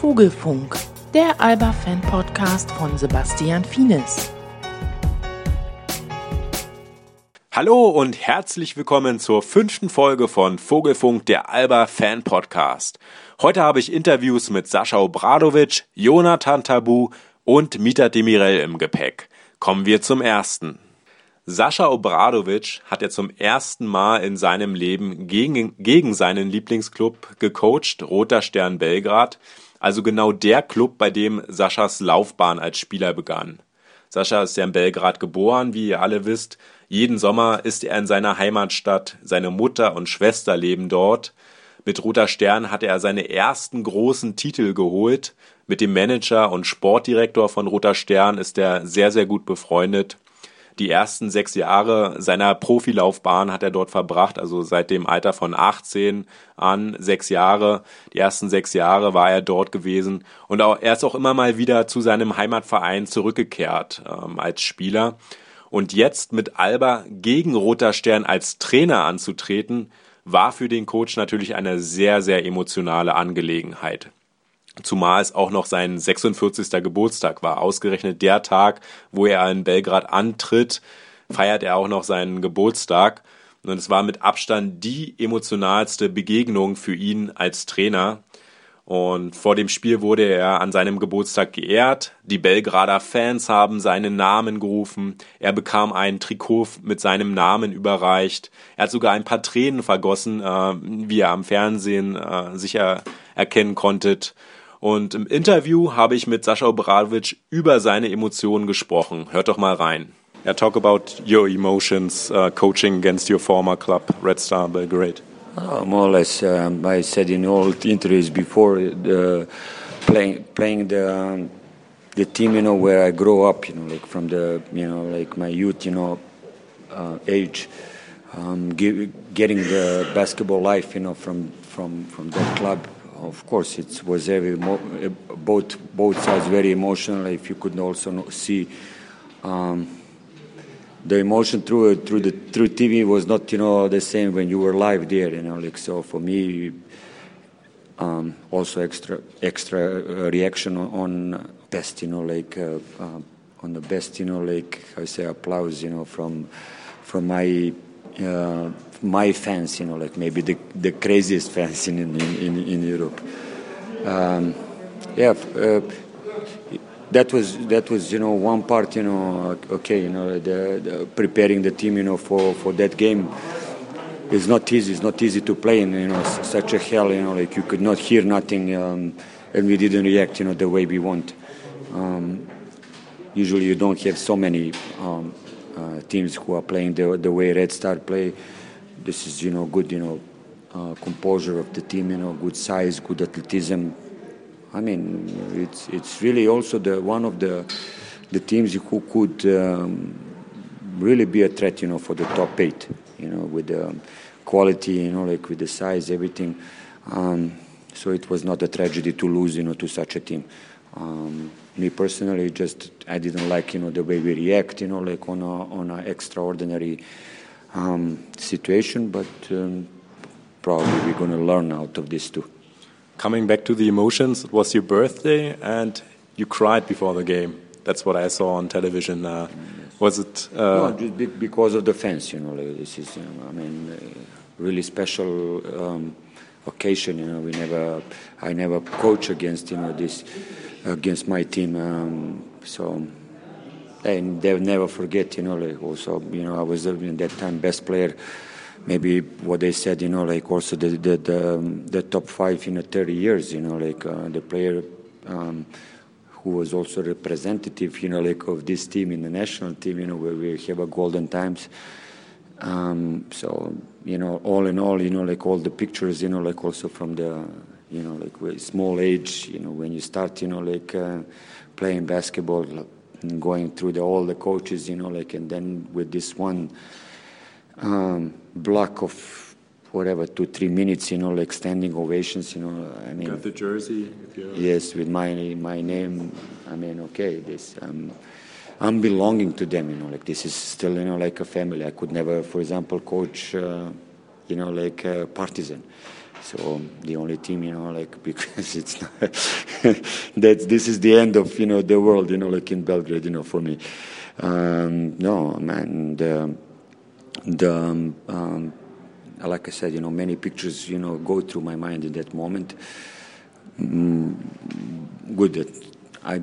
Vogelfunk, der Alba-Fan-Podcast von Sebastian Fienes. Hallo und herzlich willkommen zur fünften Folge von Vogelfunk, der Alba-Fan-Podcast. Heute habe ich Interviews mit Sascha Obradovic, Jonathan Tabu und Mita Demirel im Gepäck. Kommen wir zum ersten. Sascha Obradovic hat ja zum ersten Mal in seinem Leben gegen, gegen seinen Lieblingsclub gecoacht, Roter Stern Belgrad, also genau der Club, bei dem Saschas Laufbahn als Spieler begann. Sascha ist ja in Belgrad geboren, wie ihr alle wisst. Jeden Sommer ist er in seiner Heimatstadt. Seine Mutter und Schwester leben dort. Mit Roter Stern hat er seine ersten großen Titel geholt. Mit dem Manager und Sportdirektor von Roter Stern ist er sehr, sehr gut befreundet. Die ersten sechs Jahre seiner Profilaufbahn hat er dort verbracht, also seit dem Alter von 18 an, sechs Jahre. Die ersten sechs Jahre war er dort gewesen und auch, er ist auch immer mal wieder zu seinem Heimatverein zurückgekehrt ähm, als Spieler. Und jetzt mit Alba gegen Roter Stern als Trainer anzutreten, war für den Coach natürlich eine sehr, sehr emotionale Angelegenheit. Zumal es auch noch sein 46. Geburtstag war. Ausgerechnet der Tag, wo er in Belgrad antritt, feiert er auch noch seinen Geburtstag. Und es war mit Abstand die emotionalste Begegnung für ihn als Trainer. Und vor dem Spiel wurde er an seinem Geburtstag geehrt. Die Belgrader Fans haben seinen Namen gerufen. Er bekam ein Trikot mit seinem Namen überreicht. Er hat sogar ein paar Tränen vergossen, äh, wie ihr am Fernsehen äh, sicher erkennen konntet. Und im Interview habe ich mit Sascha Obradovic über seine Emotionen gesprochen. Hört doch mal rein. Yeah, talk about your emotions uh, coaching against your former club, Red Star Belgrade. Uh, more or less, um, I said in all interviews before uh, playing playing the um, the team, you know, where I grow up, you know, like from the you know like my youth, you know, uh, age, um, give, getting the basketball life, you know, from from from that club of course, it was very both both sides very emotional. If you could also see um, the emotion through through the through TV was not you know the same when you were live there. You know, like so for me, um, also extra extra uh, reaction on best. You know, like uh, uh, on the best. You know, like I say applause. You know, from from my uh, my fans, you know, like maybe the, the craziest fans in, in, in, in Europe. Um, yeah, uh, that was that was you know one part you know okay you know the, the preparing the team you know for, for that game is not easy it's not easy to play in you know such a hell you know like you could not hear nothing um, and we didn't react you know the way we want um, usually you don't have so many um, uh, teams who are playing the, the way Red Star play. This is, you know, good, you know, uh, composure of the team, you know, good size, good athleticism. I mean, it's it's really also the one of the the teams who could um, really be a threat, you know, for the top eight. You know, with the quality, you know, like with the size, everything. Um, so it was not a tragedy to lose, you know, to such a team. Um, me personally, just I didn't like you know the way we react, you know, like on a on an extraordinary um, situation. But um, probably we're going to learn out of this too. Coming back to the emotions, it was your birthday and you cried before the game. That's what I saw on television. Uh, was it? Uh, no, just because of the fans, you know. Like this is, you know, I mean, uh, really special um, occasion. You know, we never, I never coach against, you know, this against my team. Um, so and they'll never forget, you know. Like also, you know, I was in that time best player. Maybe what they said, you know, like also the the the, um, the top five in 30 years, you know, like uh, the player um, who was also representative, you know, like of this team in the national team, you know, where we have a golden times. Um, so you know, all in all, you know, like all the pictures, you know, like also from the you know, like small age, you know, when you start, you know, like uh, playing basketball, going through the, all the coaches, you know, like, and then with this one um, block of whatever, two, three minutes, you know, like standing ovations, you know, I mean. Got the jersey? Yes, with my, my name, I mean, okay, this, um, I'm belonging to them, you know, like this is still, you know, like a family. I could never, for example, coach. Uh, you know, like uh, Partizan. So the only team, you know, like because it's not that this is the end of you know the world, you know, like in Belgrade, you know, for me. Um, no, man, the the um, um, like I said, you know, many pictures, you know, go through my mind in that moment. Mm, good that I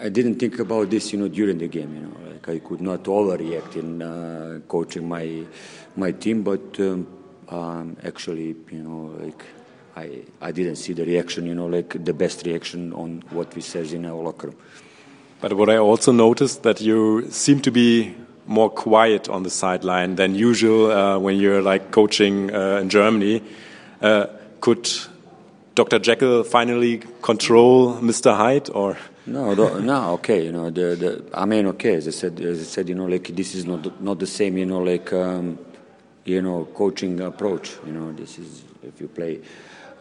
I didn't think about this, you know, during the game, you know, like I could not overreact in uh, coaching my my team, but. Um, um, actually, you know, like I, I didn't see the reaction, you know, like the best reaction on what we says in our locker room. But what I also noticed that you seem to be more quiet on the sideline than usual uh, when you're like coaching uh, in Germany. Uh, could Dr. Jekyll finally control Mr. Hyde or? No, no, okay. You know, the, the I mean, okay. As I said, as I said, you know, like this is not not the same. You know, like. Um, you know, coaching approach. You know, this is if you play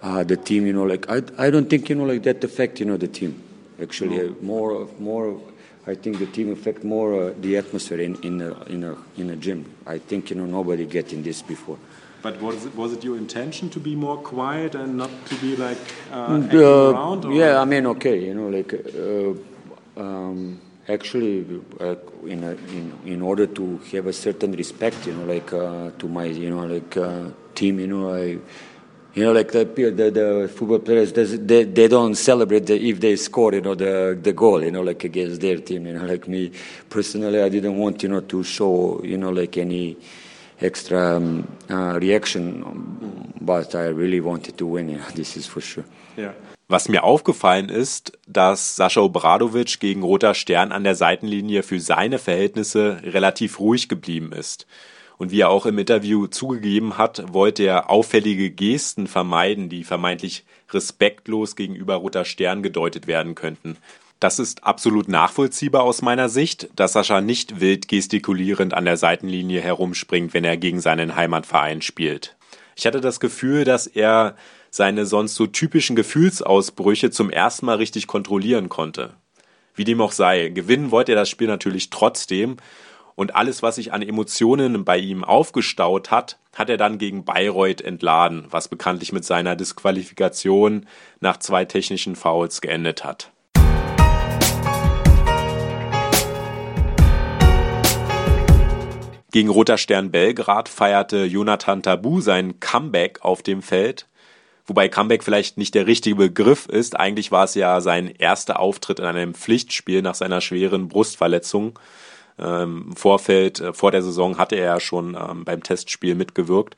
uh, the team. You know, like I, I don't think you know like that affect you know the team. Actually, no. uh, more more. I think the team affect more uh, the atmosphere in in a, in a in a gym. I think you know nobody getting this before. But was it, was it your intention to be more quiet and not to be like uh, uh around? Or? Yeah, I mean, okay, you know, like. Uh, um, actually uh, in, a, in in order to have a certain respect you know like uh, to my you know like uh, team you know I you know like the the, the football players they, they don't celebrate the, if they score you know the the goal you know like against their team you know like me personally I didn't want you know to show you know like any extra um, uh, reaction but I really wanted to win yeah this is for sure. Yeah Was mir aufgefallen ist, dass Sascha Obradovic gegen Roter Stern an der Seitenlinie für seine Verhältnisse relativ ruhig geblieben ist. Und wie er auch im Interview zugegeben hat, wollte er auffällige Gesten vermeiden, die vermeintlich respektlos gegenüber Roter Stern gedeutet werden könnten. Das ist absolut nachvollziehbar aus meiner Sicht, dass Sascha nicht wild gestikulierend an der Seitenlinie herumspringt, wenn er gegen seinen Heimatverein spielt. Ich hatte das Gefühl, dass er seine sonst so typischen Gefühlsausbrüche zum ersten Mal richtig kontrollieren konnte. Wie dem auch sei, gewinnen wollte er das Spiel natürlich trotzdem und alles, was sich an Emotionen bei ihm aufgestaut hat, hat er dann gegen Bayreuth entladen, was bekanntlich mit seiner Disqualifikation nach zwei technischen Fouls geendet hat. Gegen Roter Stern Belgrad feierte Jonathan Tabu sein Comeback auf dem Feld Wobei Comeback vielleicht nicht der richtige Begriff ist. Eigentlich war es ja sein erster Auftritt in einem Pflichtspiel nach seiner schweren Brustverletzung. Ähm, Im Vorfeld, äh, vor der Saison hatte er ja schon ähm, beim Testspiel mitgewirkt.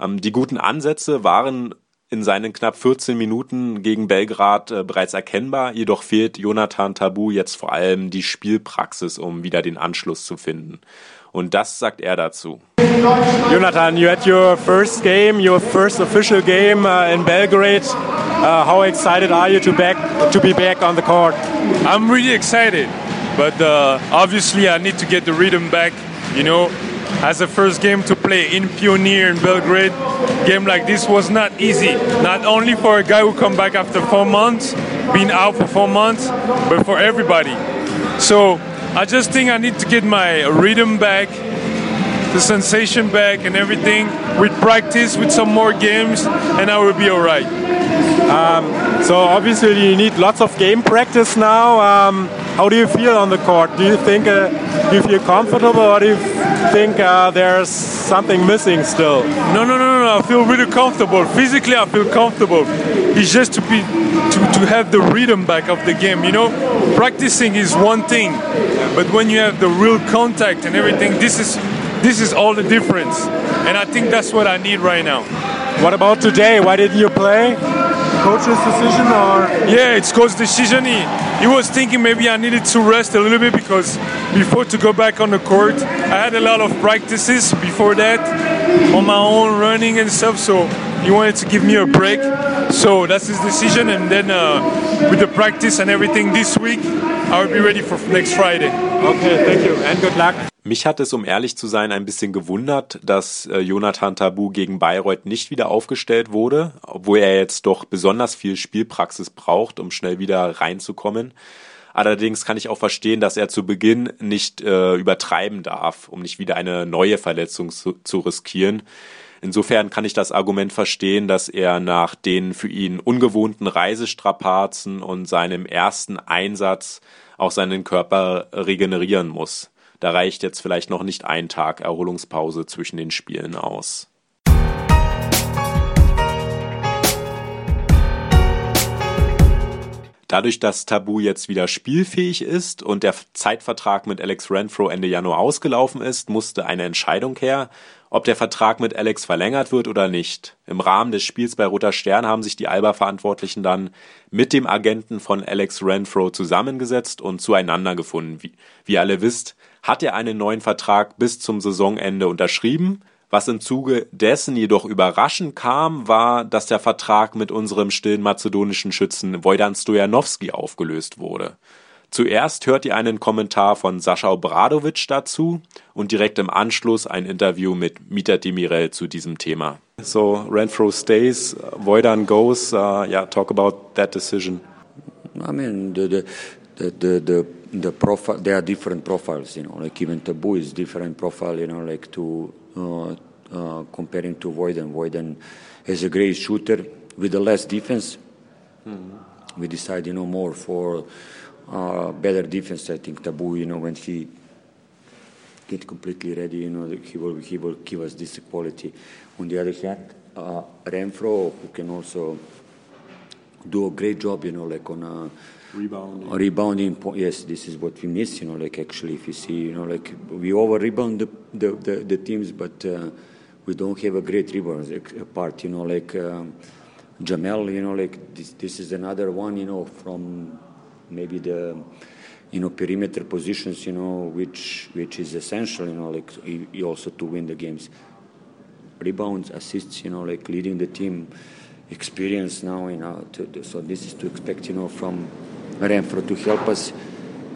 Ähm, die guten Ansätze waren in seinen knapp 14 Minuten gegen Belgrad äh, bereits erkennbar. Jedoch fehlt Jonathan Tabu jetzt vor allem die Spielpraxis, um wieder den Anschluss zu finden. Und das sagt er dazu. Jonathan, you had your first game, your first official game uh, in Belgrade. Uh, how excited are you to back to be back on the court? I'm really excited, but uh, obviously I need to get the rhythm back. You know, as a first game to play in Pioneer in Belgrade, game like this was not easy. Not only for a guy who come back after four months, being out for four months, but for everybody. So I just think I need to get my rhythm back, the sensation back, and everything with practice, with some more games, and I will be all right. Um, so obviously you need lots of game practice now. Um, how do you feel on the court? Do you think uh, do you feel comfortable, or do you think uh, there's something missing still? No, no, no, no. I feel really comfortable. Physically, I feel comfortable. It's just to be to, to have the rhythm back of the game. You know, practicing is one thing, but when you have the real contact and everything, this is this is all the difference. And I think that's what I need right now. What about today? Why didn't you play? Coach's decision or? Yeah, it's coach's decision. He, he was thinking maybe I needed to rest a little bit because before to go back on the court, I had a lot of practices before that on my own running and stuff. So he wanted to give me a break. So that's his decision. And then uh, with the practice and everything this week, I will be ready for next Friday. Okay, thank you and good luck. Mich hat es, um ehrlich zu sein, ein bisschen gewundert, dass äh, Jonathan Tabu gegen Bayreuth nicht wieder aufgestellt wurde, obwohl er jetzt doch besonders viel Spielpraxis braucht, um schnell wieder reinzukommen. Allerdings kann ich auch verstehen, dass er zu Beginn nicht äh, übertreiben darf, um nicht wieder eine neue Verletzung zu, zu riskieren. Insofern kann ich das Argument verstehen, dass er nach den für ihn ungewohnten Reisestrapazen und seinem ersten Einsatz auch seinen Körper regenerieren muss. Da reicht jetzt vielleicht noch nicht ein Tag Erholungspause zwischen den Spielen aus. Dadurch, dass Tabu jetzt wieder spielfähig ist und der Zeitvertrag mit Alex Renfro Ende Januar ausgelaufen ist, musste eine Entscheidung her, ob der Vertrag mit Alex verlängert wird oder nicht. Im Rahmen des Spiels bei Roter Stern haben sich die Alba-Verantwortlichen dann mit dem Agenten von Alex Renfro zusammengesetzt und zueinander gefunden. Wie, wie alle wisst, hat er einen neuen Vertrag bis zum Saisonende unterschrieben. Was im Zuge dessen jedoch überraschend kam, war, dass der Vertrag mit unserem stillen mazedonischen Schützen Wojdan Stojanowski aufgelöst wurde. Zuerst hört ihr einen Kommentar von Sascha Obradovic dazu und direkt im Anschluss ein Interview mit Mita Demirel zu diesem Thema. So Renfro stays, Wojdan goes. Uh, yeah, talk about that decision. I mean, the, the, the, the, the, the profile, there are different profiles, you know, like even Tabu is different profile, you know, like to comparing to Voiden. Voiden is a great shooter with a less defense. Mm-hmm. We decide, you know, more for uh, better defense. I think Tabu, you know, when he get completely ready, you know, he will he will give us this quality. On the other hand, uh, Renfro, who can also do a great job, you know, like on a rebounding. Rebounding, yes, this is what we miss. You know, like actually, if you see, you know, like we over rebound the, the, the, the teams, but uh, we don't have a great rebound part. You know, like um, Jamel. You know, like this, this is another one. You know, from maybe the you know perimeter positions. You know, which which is essential. You know, like also to win the games. Rebounds, assists. You know, like leading the team experience now, you know, to, so this is to expect, you know, from Renfro to help us.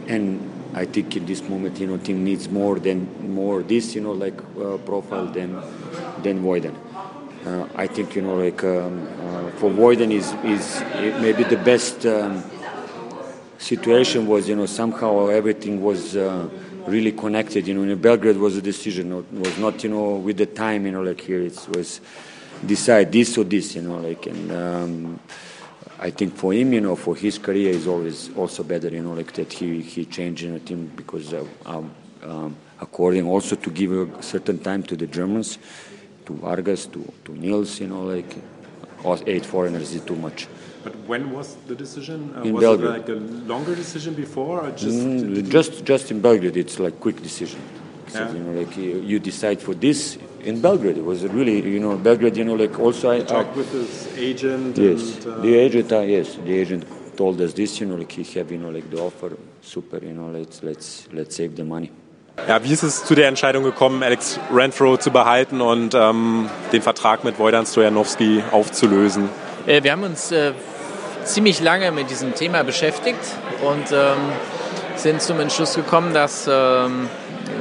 And I think in this moment, you know, team needs more than more this, you know, like uh, profile than than Voiden. Uh, I think you know, like um, uh, for Voiden is is maybe the best um, situation was, you know, somehow everything was. Uh, really connected, you know. In Belgrade was a decision, it was not, you know, with the time, you know, like here it was decide this or this, you know, like and um, I think for him, you know, for his career is always also better, you know, like that he he changed in a team because uh, um, um, according also to give a certain time to the Germans, to Vargas, to to Niels, you know, like eight foreigners is too much. But when was the decision? Uh, in was Belgrade. it like a longer decision before, or just mm, just just in Belgrade? It's like quick decision. So, Yeah. you know, like you, you decide for this in Belgrade. It was really, you know, Belgrade. You know, like also I, I talked with his agent? Yes, and, uh, the agent. Uh, yes, the agent told us this. You know, like he have, you know, like the offer. Super. You know, let's let's let's save the money. Ja, wie ist es zu der Entscheidung gekommen, Alex Renfro zu behalten und ähm, den Vertrag mit Wojdan Stojanowski aufzulösen? Äh, Wir haben uns äh, ziemlich lange mit diesem Thema beschäftigt und ähm, sind zum Entschluss gekommen, dass ähm,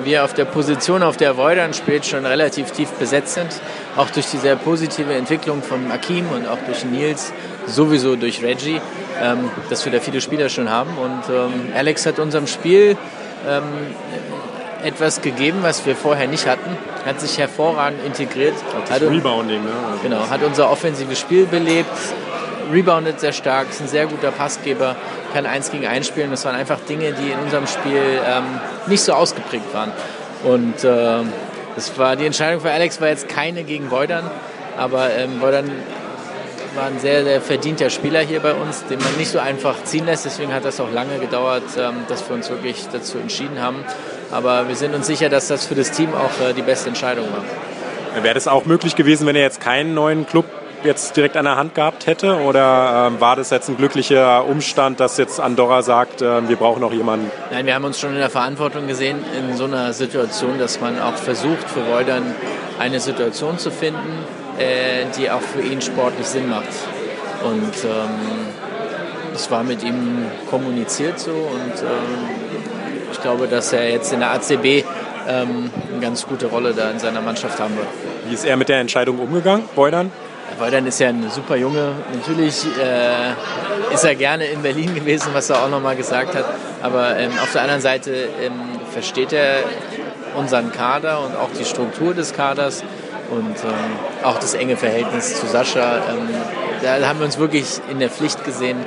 wir auf der Position, auf der Voidan spielt, schon relativ tief besetzt sind. Auch durch die sehr positive Entwicklung von Akim und auch durch Nils, sowieso durch Reggie, ähm, dass wir da viele Spieler schon haben. Und ähm, Alex hat unserem Spiel ähm, etwas gegeben, was wir vorher nicht hatten. Hat sich hervorragend integriert. Hat, Rebounding, ne? Genau, hat unser offensives Spiel belebt, reboundet sehr stark, ist ein sehr guter Passgeber, kann eins gegen eins spielen. Das waren einfach Dinge, die in unserem Spiel ähm, nicht so ausgeprägt waren. Und ähm, das war die Entscheidung für Alex war jetzt keine gegen Voidan, aber ähm, Voidan war ein sehr, sehr verdienter Spieler hier bei uns, den man nicht so einfach ziehen lässt. Deswegen hat das auch lange gedauert, ähm, dass wir uns wirklich dazu entschieden haben. Aber wir sind uns sicher, dass das für das Team auch äh, die beste Entscheidung war. Wäre das auch möglich gewesen, wenn er jetzt keinen neuen Club jetzt direkt an der Hand gehabt hätte? Oder ähm, war das jetzt ein glücklicher Umstand, dass jetzt Andorra sagt, äh, wir brauchen noch jemanden? Nein, wir haben uns schon in der Verantwortung gesehen, in so einer Situation, dass man auch versucht, für Woldern eine Situation zu finden, äh, die auch für ihn sportlich Sinn macht. Und ähm, es war mit ihm kommuniziert so und ähm, ich glaube, dass er jetzt in der ACB ähm, eine ganz gute Rolle da in seiner Mannschaft haben wird. Wie ist er mit der Entscheidung umgegangen, Boydern? Woldern ist ja ein super Junge. Natürlich äh, ist er gerne in Berlin gewesen, was er auch nochmal gesagt hat. Aber ähm, auf der anderen Seite ähm, versteht er unseren Kader und auch die Struktur des Kaders. Und ähm, auch das enge Verhältnis zu Sascha, ähm, da haben wir uns wirklich in der Pflicht gesehen,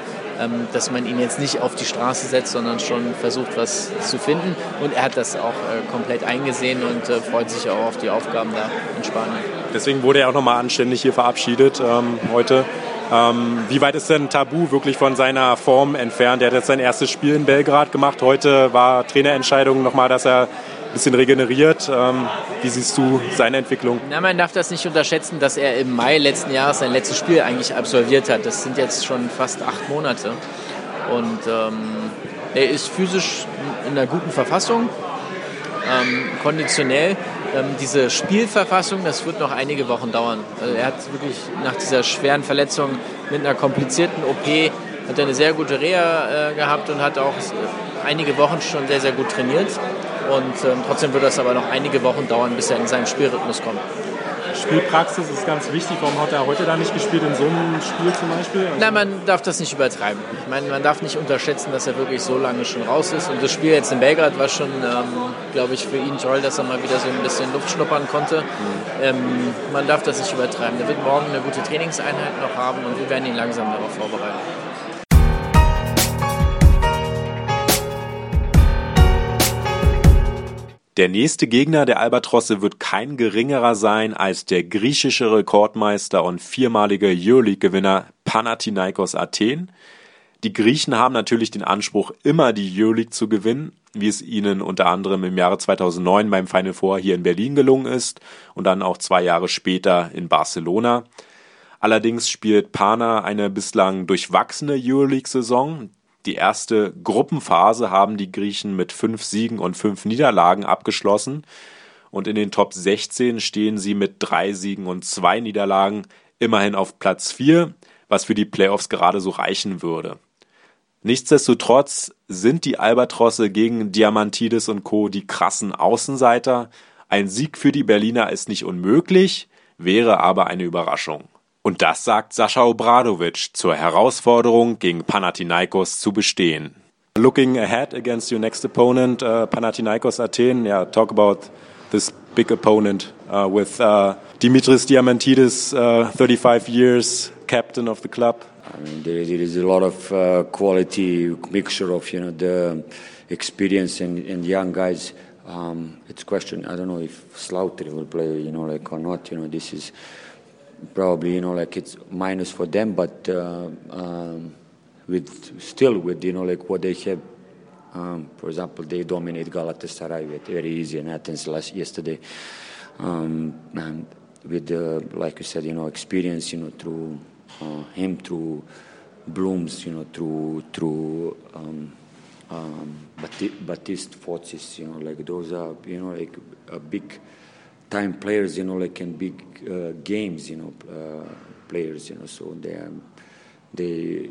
ähm, dass man ihn jetzt nicht auf die Straße setzt, sondern schon versucht, was zu finden. Und er hat das auch äh, komplett eingesehen und äh, freut sich auch auf die Aufgaben da in Spanien. Deswegen wurde er auch nochmal anständig hier verabschiedet ähm, heute. Ähm, wie weit ist denn Tabu wirklich von seiner Form entfernt? Er hat jetzt sein erstes Spiel in Belgrad gemacht. Heute war Trainerentscheidung nochmal, dass er ein bisschen regeneriert. Ähm, wie siehst du seine Entwicklung? Na, man darf das nicht unterschätzen, dass er im Mai letzten Jahres sein letztes Spiel eigentlich absolviert hat. Das sind jetzt schon fast acht Monate. Und ähm, er ist physisch in einer guten Verfassung, ähm, konditionell ähm, diese Spielverfassung, das wird noch einige Wochen dauern. Also er hat wirklich nach dieser schweren Verletzung mit einer komplizierten OP hat eine sehr gute Reha äh, gehabt und hat auch äh, einige Wochen schon sehr, sehr gut trainiert. Und ähm, trotzdem wird das aber noch einige Wochen dauern, bis er in seinen Spielrhythmus kommt. Spielpraxis ist ganz wichtig. Warum hat er heute da nicht gespielt, in so einem Spiel zum Beispiel? Also Nein, man darf das nicht übertreiben. Ich meine, man darf nicht unterschätzen, dass er wirklich so lange schon raus ist. Und das Spiel jetzt in Belgrad war schon, ähm, glaube ich, für ihn toll, dass er mal wieder so ein bisschen Luft schnuppern konnte. Mhm. Ähm, man darf das nicht übertreiben. Er wird morgen eine gute Trainingseinheit noch haben und wir werden ihn langsam darauf vorbereiten. Der nächste Gegner der Albatrosse wird kein geringerer sein als der griechische Rekordmeister und viermalige Euroleague-Gewinner Panathinaikos Athen. Die Griechen haben natürlich den Anspruch, immer die Euroleague zu gewinnen, wie es ihnen unter anderem im Jahre 2009 beim Final Four hier in Berlin gelungen ist und dann auch zwei Jahre später in Barcelona. Allerdings spielt Pana eine bislang durchwachsene Euroleague-Saison. Die erste Gruppenphase haben die Griechen mit fünf Siegen und fünf Niederlagen abgeschlossen. Und in den Top 16 stehen sie mit drei Siegen und zwei Niederlagen immerhin auf Platz 4, was für die Playoffs gerade so reichen würde. Nichtsdestotrotz sind die Albatrosse gegen Diamantidis und Co. die krassen Außenseiter. Ein Sieg für die Berliner ist nicht unmöglich, wäre aber eine Überraschung. Und das sagt Sascha Obradovic zur Herausforderung, gegen Panathinaikos zu bestehen. Looking ahead against your next opponent, uh, Panathinaikos Athen, yeah, talk about this big opponent uh, with uh, Dimitris Diamantidis, 35 uh, years, captain of the club. I mean, there, there is a lot of uh, quality mixture of you know the experience and, and young guys. Um, it's question. I don't know if Slaughter will play, you know, like or not. You know, this is probably you know like it's minus for them, but uh, um, with still with you know like what they have. Um, for example, they dominate Galatasaray very easy in Athens last yesterday, um, and with the like you said, you know, experience, you know, through uh, him, through Blooms, you know, through through um, um, Batiste Fotis, you know, like those are you know like a big time players, you know, like in big uh, games, you know, uh, players, you know, so they are, they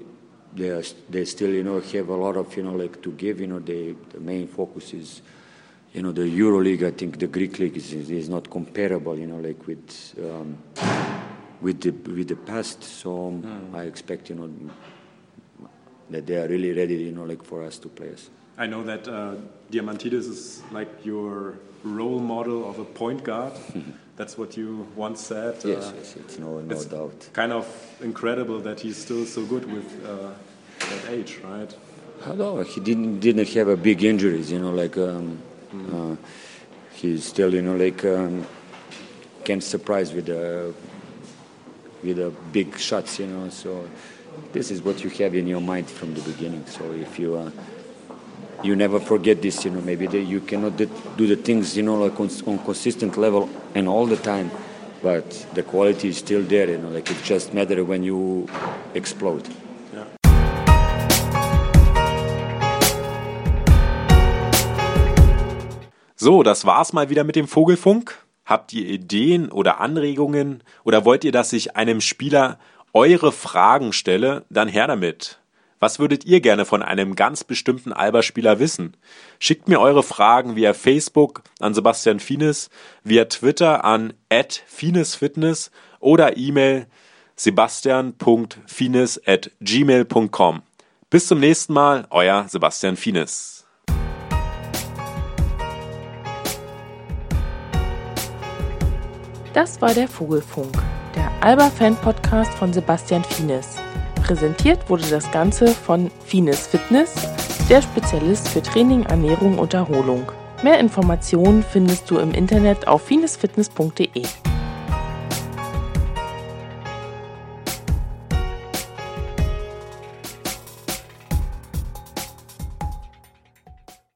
they are, they still you know have a lot of you know like to give. You know, they, the main focus is you know the EuroLeague. I think the Greek league is, is not comparable. You know, like with um, with the with the past. So mm. I expect you know that they are really ready. You know, like for us to play us. I know that uh, Diamantidis is like your role model of a point guard. That's what you once said. Yes, uh, yes, it's no, no it's doubt. Kind of incredible that he's still so good with uh, that age, right? No, he didn't didn't have a big injuries. You know, like um, mm. he's still, you know, like um, can surprise with the with the big shots. You know, so this is what you have in your mind from the beginning. So if you uh, you never forget this. You know, maybe they, you cannot do the things you know like on, on, consistent level and all the time, but the quality is still there. You know, like it just matter when you explode. So, das war's mal wieder mit dem Vogelfunk. Habt ihr Ideen oder Anregungen oder wollt ihr, dass ich einem Spieler eure Fragen stelle? Dann her damit. Was würdet ihr gerne von einem ganz bestimmten Alba-Spieler wissen? Schickt mir eure Fragen via Facebook an Sebastian Fienes, via Twitter an @finesfitness oder E-Mail sebastian.fines at gmail.com. Bis zum nächsten Mal, euer Sebastian Fienes. Das war der Vogelfunk, der Alba-Fan-Podcast von Sebastian Fienes. Präsentiert wurde das Ganze von Fines Fitness, der Spezialist für Training, Ernährung und Erholung. Mehr Informationen findest du im Internet auf finesfitness.de.